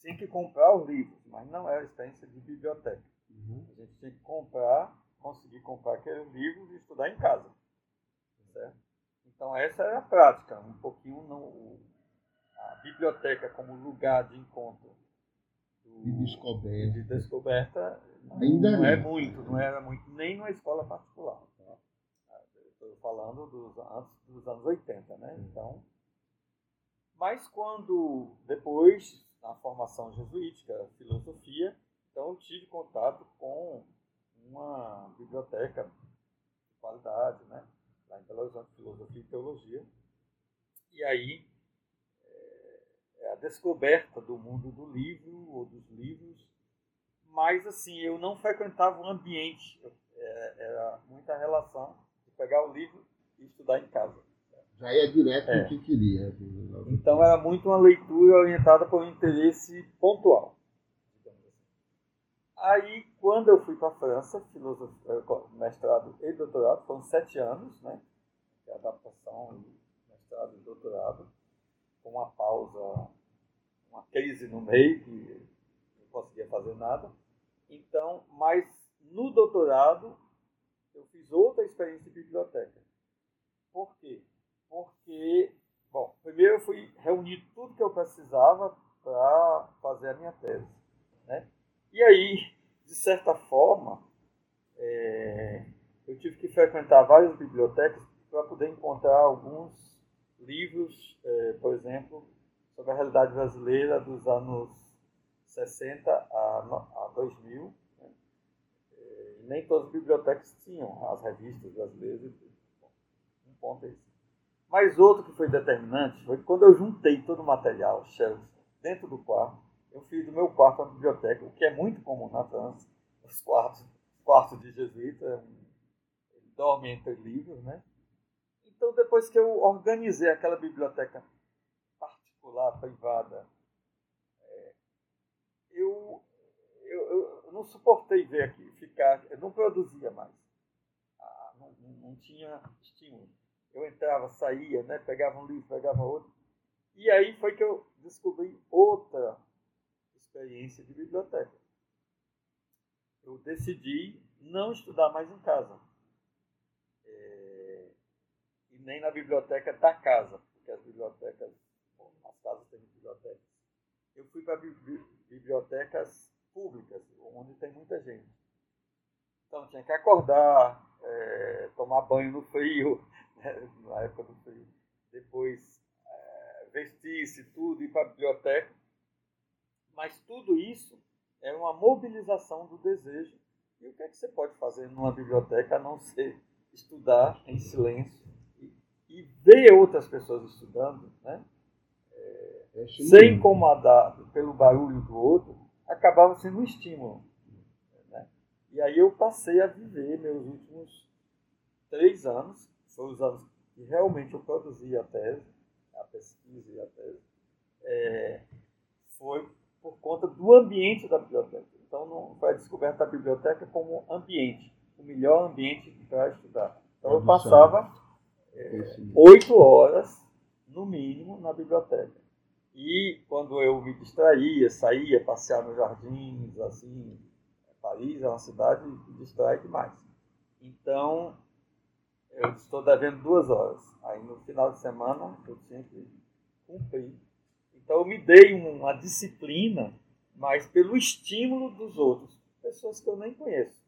S3: tinha que comprar os livros, mas não era experiência de biblioteca.
S2: Uhum.
S3: A gente tinha que comprar, conseguir comprar aqueles livros e estudar em casa. Certo? Então essa era a prática, um pouquinho no, a biblioteca como lugar de encontro do-
S2: De descoberta.
S3: de descoberta não,
S2: Ainda
S3: não é muito, não era muito, nem numa escola particular. tá? Estou falando dos, antes dos anos 80, né? Então, mas quando, depois, na formação jesuítica, filosofia, então eu tive contato com uma biblioteca de qualidade, né? Lá em Belo Horizonte, Filosofia e Teologia. E aí, é, é a descoberta do mundo do livro ou dos livros, mas assim, eu não frequentava o ambiente, é, era muita relação de pegar o livro e estudar em casa.
S2: Já ia direto
S3: É.
S2: no que queria.
S3: Então era muito uma leitura orientada por um interesse pontual. assim. Aí, quando eu fui para a França, filosofia, eh, mestrado e doutorado, foram sete anos, né? De adaptação, mestrado e doutorado, com uma pausa, uma crise no meio, que conseguia fazer nada. Então, mas no doutorado, eu fiz outra experiência de biblioteca. Por quê? Porque, bom, primeiro eu fui reunir tudo que eu precisava para fazer a minha tese. Né? E aí, de certa forma, é, eu tive que frequentar várias bibliotecas para poder encontrar alguns livros, é, por exemplo, sobre a realidade brasileira dos anos 60 a, a 2000. Né? E nem todas as bibliotecas tinham as revistas brasileiras e um ponto é esse. Mas outro que foi determinante foi que quando eu juntei todo o material, shelves, dentro do quarto, eu fiz do meu quarto uma biblioteca, o que é muito comum na França. Os quartos, quartos de jesuíta, é ele dorme entre livros, né? Então, depois que eu organizei aquela biblioteca particular, privada, eu, eu, eu não suportei ver aqui, ficar, eu não produzia mais. Ah, não, não, tinha estímulo. Eu entrava, saía, né, pegava um livro, pegava outro. E aí foi que eu descobri outra experiência de biblioteca. Eu decidi não estudar mais em casa. É, e nem na biblioteca da casa, porque as bibliotecas, bom, as casas têm bibliotecas. Eu fui para bibli- bibliotecas públicas, onde tem muita gente. Então tinha que acordar, é, tomar banho no frio, né, na época do frio. Depois é, vestir-se tudo, ir para a biblioteca. Mas tudo isso é uma mobilização do desejo. E o que é que você pode fazer numa biblioteca a não ser estudar em silêncio e, e ver outras pessoas estudando, né?
S2: É
S3: ser incomodado pelo barulho do outro, acabava sendo um estímulo. né? E aí eu passei a viver meus últimos três anos, foram os anos que realmente eu produzi a tese, a pesquisa e a tese, é, foi por conta do ambiente da biblioteca. Então não foi a descoberta da biblioteca como ambiente, o melhor ambiente para estudar. Então eu passava
S2: Esse-
S3: oito horas, no mínimo, na biblioteca. E quando eu me distraía, saía, passear nos jardins, assim, Paris é uma cidade que distrai demais. Então, eu estou devendo duas horas. Aí no final de semana eu que cumprir. Então eu me dei uma disciplina, mas pelo estímulo dos outros, pessoas que eu nem conheço.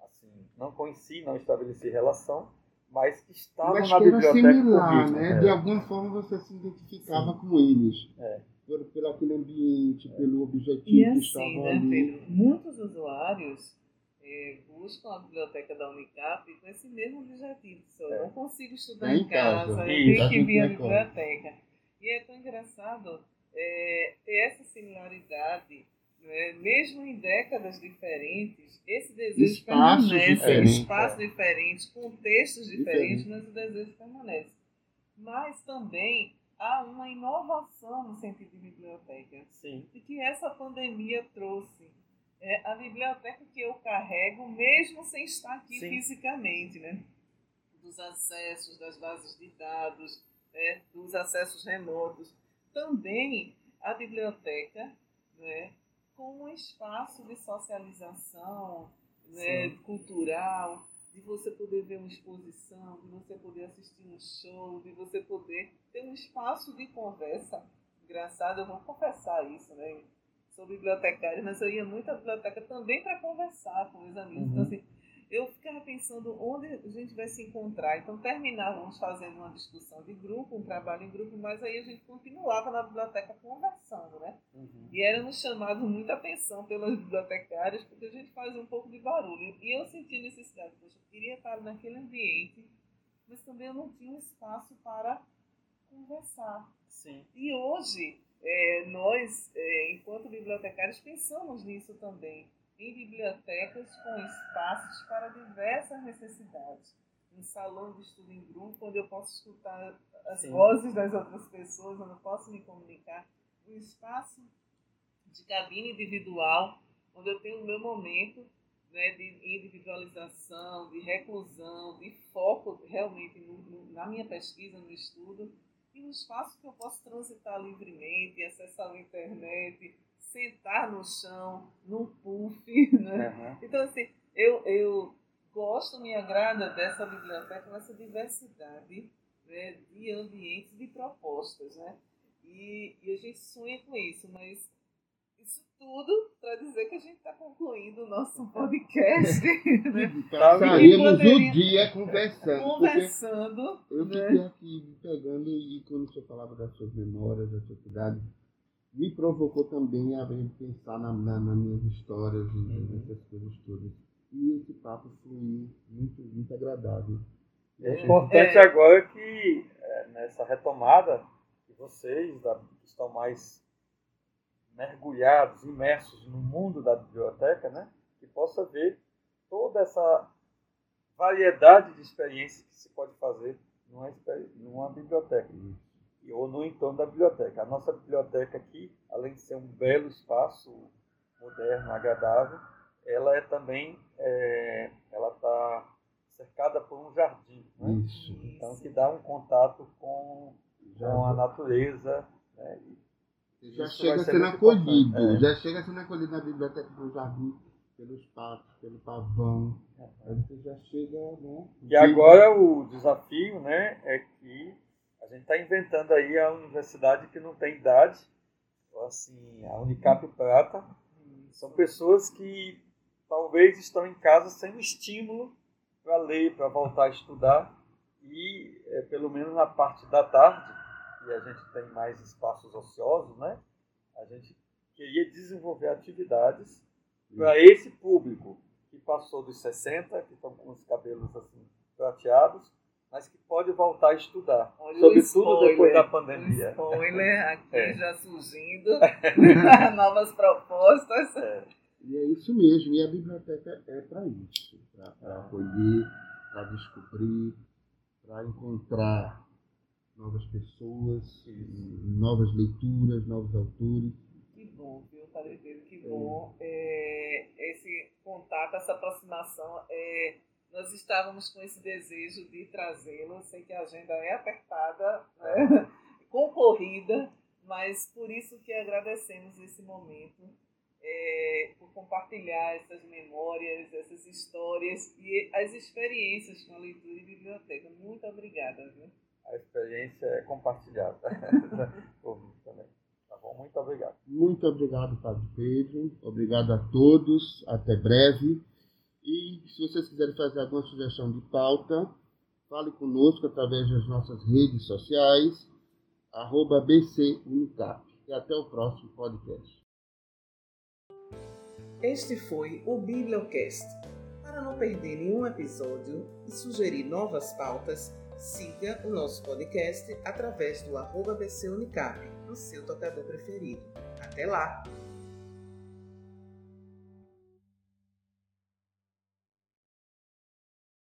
S3: Assim, não conheci, não estabeleci relação, mas que estavam
S2: Mas
S3: na
S2: que era
S3: biblioteca
S2: similar,
S3: comigo.
S2: né?
S3: É.
S2: De alguma forma você se identificava
S3: Sim.
S2: com eles.
S3: É.
S2: Por, pelo aquele ambiente, pelo objetivo
S1: E
S2: que
S1: assim,
S2: estavam
S1: né,
S2: ali.
S1: Pedro? Muitos usuários eh, buscam a biblioteca da Unicap com esse mesmo objetivo. Se eu
S3: É.
S1: não consigo estudar
S2: É
S1: em
S2: em casa.
S1: casa, eu tenho que vir à
S2: é
S1: biblioteca. E é tão engraçado eh, ter essa similaridade, né? mesmo em décadas diferentes, esse desejo
S2: Espaços
S1: permanece,
S2: diferentes,
S1: espaços
S3: é.
S1: diferentes, contextos diferentes,
S2: Diferente.
S1: mas o desejo permanece. Mas também há uma inovação no sentido de biblioteca
S3: Sim,
S1: e que essa pandemia trouxe. É, a biblioteca que eu carrego, mesmo sem estar aqui
S3: Sim.
S1: fisicamente, né? Dos acessos, das bases de dados, né? dos acessos remotos. Também a biblioteca, né? Como um espaço de socialização né? Cultural, de você poder ver uma exposição, de você poder assistir um show, de você poder ter um espaço de conversa. Engraçado, eu vou confessar isso, né? Sou bibliotecária, mas eu ia muito à biblioteca também para conversar com meus amigos.
S3: Uhum.
S1: Então, assim, eu ficava pensando onde a gente vai se encontrar. Então, terminávamos fazendo uma discussão de grupo, um trabalho em grupo, mas aí a gente continuava na biblioteca conversando, né?
S3: Uhum.
S1: E era nos chamado muita atenção pelas bibliotecárias, porque a gente faz um pouco de barulho. E eu senti a necessidade, poxa, eu queria estar naquele ambiente, mas também eu não tinha espaço para conversar.
S3: sim,
S1: E hoje, é, nós, é, enquanto bibliotecários, pensamos nisso também, em bibliotecas com espaços para diversas necessidades. Um salão de estudo em grupo, onde eu posso escutar as
S3: Sim.
S1: vozes das outras pessoas, onde eu posso me comunicar. Um espaço de cabine individual, onde eu tenho o meu momento né, de individualização, de reclusão, de foco realmente no- no- na minha pesquisa, no estudo, e um espaço que eu posso transitar livremente, acessar a internet, sentar no chão, num puff, né?
S3: Uhum.
S1: Então, assim, eu, eu gosto, me agrada dessa biblioteca, nessa diversidade né, de ambientes, de propostas, né? E, e a gente sonha com isso, mas isso tudo para dizer que a gente está concluindo o nosso podcast, né?
S2: Passaríamos
S1: poderia-
S2: o dia conversando.
S1: conversando.
S2: Eu
S1: né?
S2: fiquei aqui me pegando e quando o senhor falava das suas memórias, da sua cidade, me provocou também a ver- pensar na, na, nas minhas histórias e
S3: Uhum.
S2: nessas coisas todas. E esse papo foi muito, muito agradável.
S3: É importante
S1: É.
S3: agora que é, nessa retomada que vocês da- que estão mais mergulhados, imersos no mundo da biblioteca, né, que possa ver toda essa variedade de experiências que se pode fazer numa, numa biblioteca e- ou no entorno da biblioteca. A nossa biblioteca aqui, além de ser um belo espaço moderno, agradável, ela é também é, ela está cercada por um jardim, né?
S2: Isso.
S3: então que dá um contato com, com a natureza. né?
S2: Já chega
S3: ser
S2: acolhido.
S3: É.
S2: Já chega sendo acolhido na biblioteca do jardim, pelos patos, pelo pavão. Aí você já chega, né?
S3: E agora o desafio né, é que gente está inventando aí a universidade que não tem idade, assim, a Unicap Prata. São pessoas que talvez estão em casa sem um estímulo para ler, para voltar a estudar. E é, pelo menos na parte da tarde, que a gente tem mais espaços ociosos, né? A gente queria desenvolver atividades para esse público que passou dos 60, que estão com os cabelos assim prateados, mas que pode voltar a estudar,
S1: Olha
S3: sobretudo
S1: spoiler,
S3: depois da pandemia.
S1: spoiler aqui
S3: É.
S1: já surgindo, novas propostas.
S3: É,
S2: E é isso mesmo, e a biblioteca é para isso, para acolher, para descobrir, para encontrar novas pessoas, novas leituras, novos autores.
S1: Que bom, viu, Padre Pedro, que bom. É, esse contato, essa aproximação, é, nós estávamos com esse desejo de trazê-lo. Eu sei que a agenda é apertada, né, concorrida, mas por isso que agradecemos esse momento, é, por compartilhar essas memórias, essas histórias e as experiências com a leitura e biblioteca. Muito obrigada. Viu?
S3: A experiência é compartilhada também. Tá bom? Muito obrigado.
S2: Muito obrigado, Padre Pedro. Obrigado a todos. Até breve. E se vocês quiserem fazer alguma sugestão de pauta, fale conosco através das nossas redes sociais, arroba. E até o próximo podcast.
S4: Este foi o Bibliocast. Para não perder nenhum episódio e sugerir novas pautas, siga o nosso podcast através do arroba BC Unicap, no seu tocador preferido. Até lá!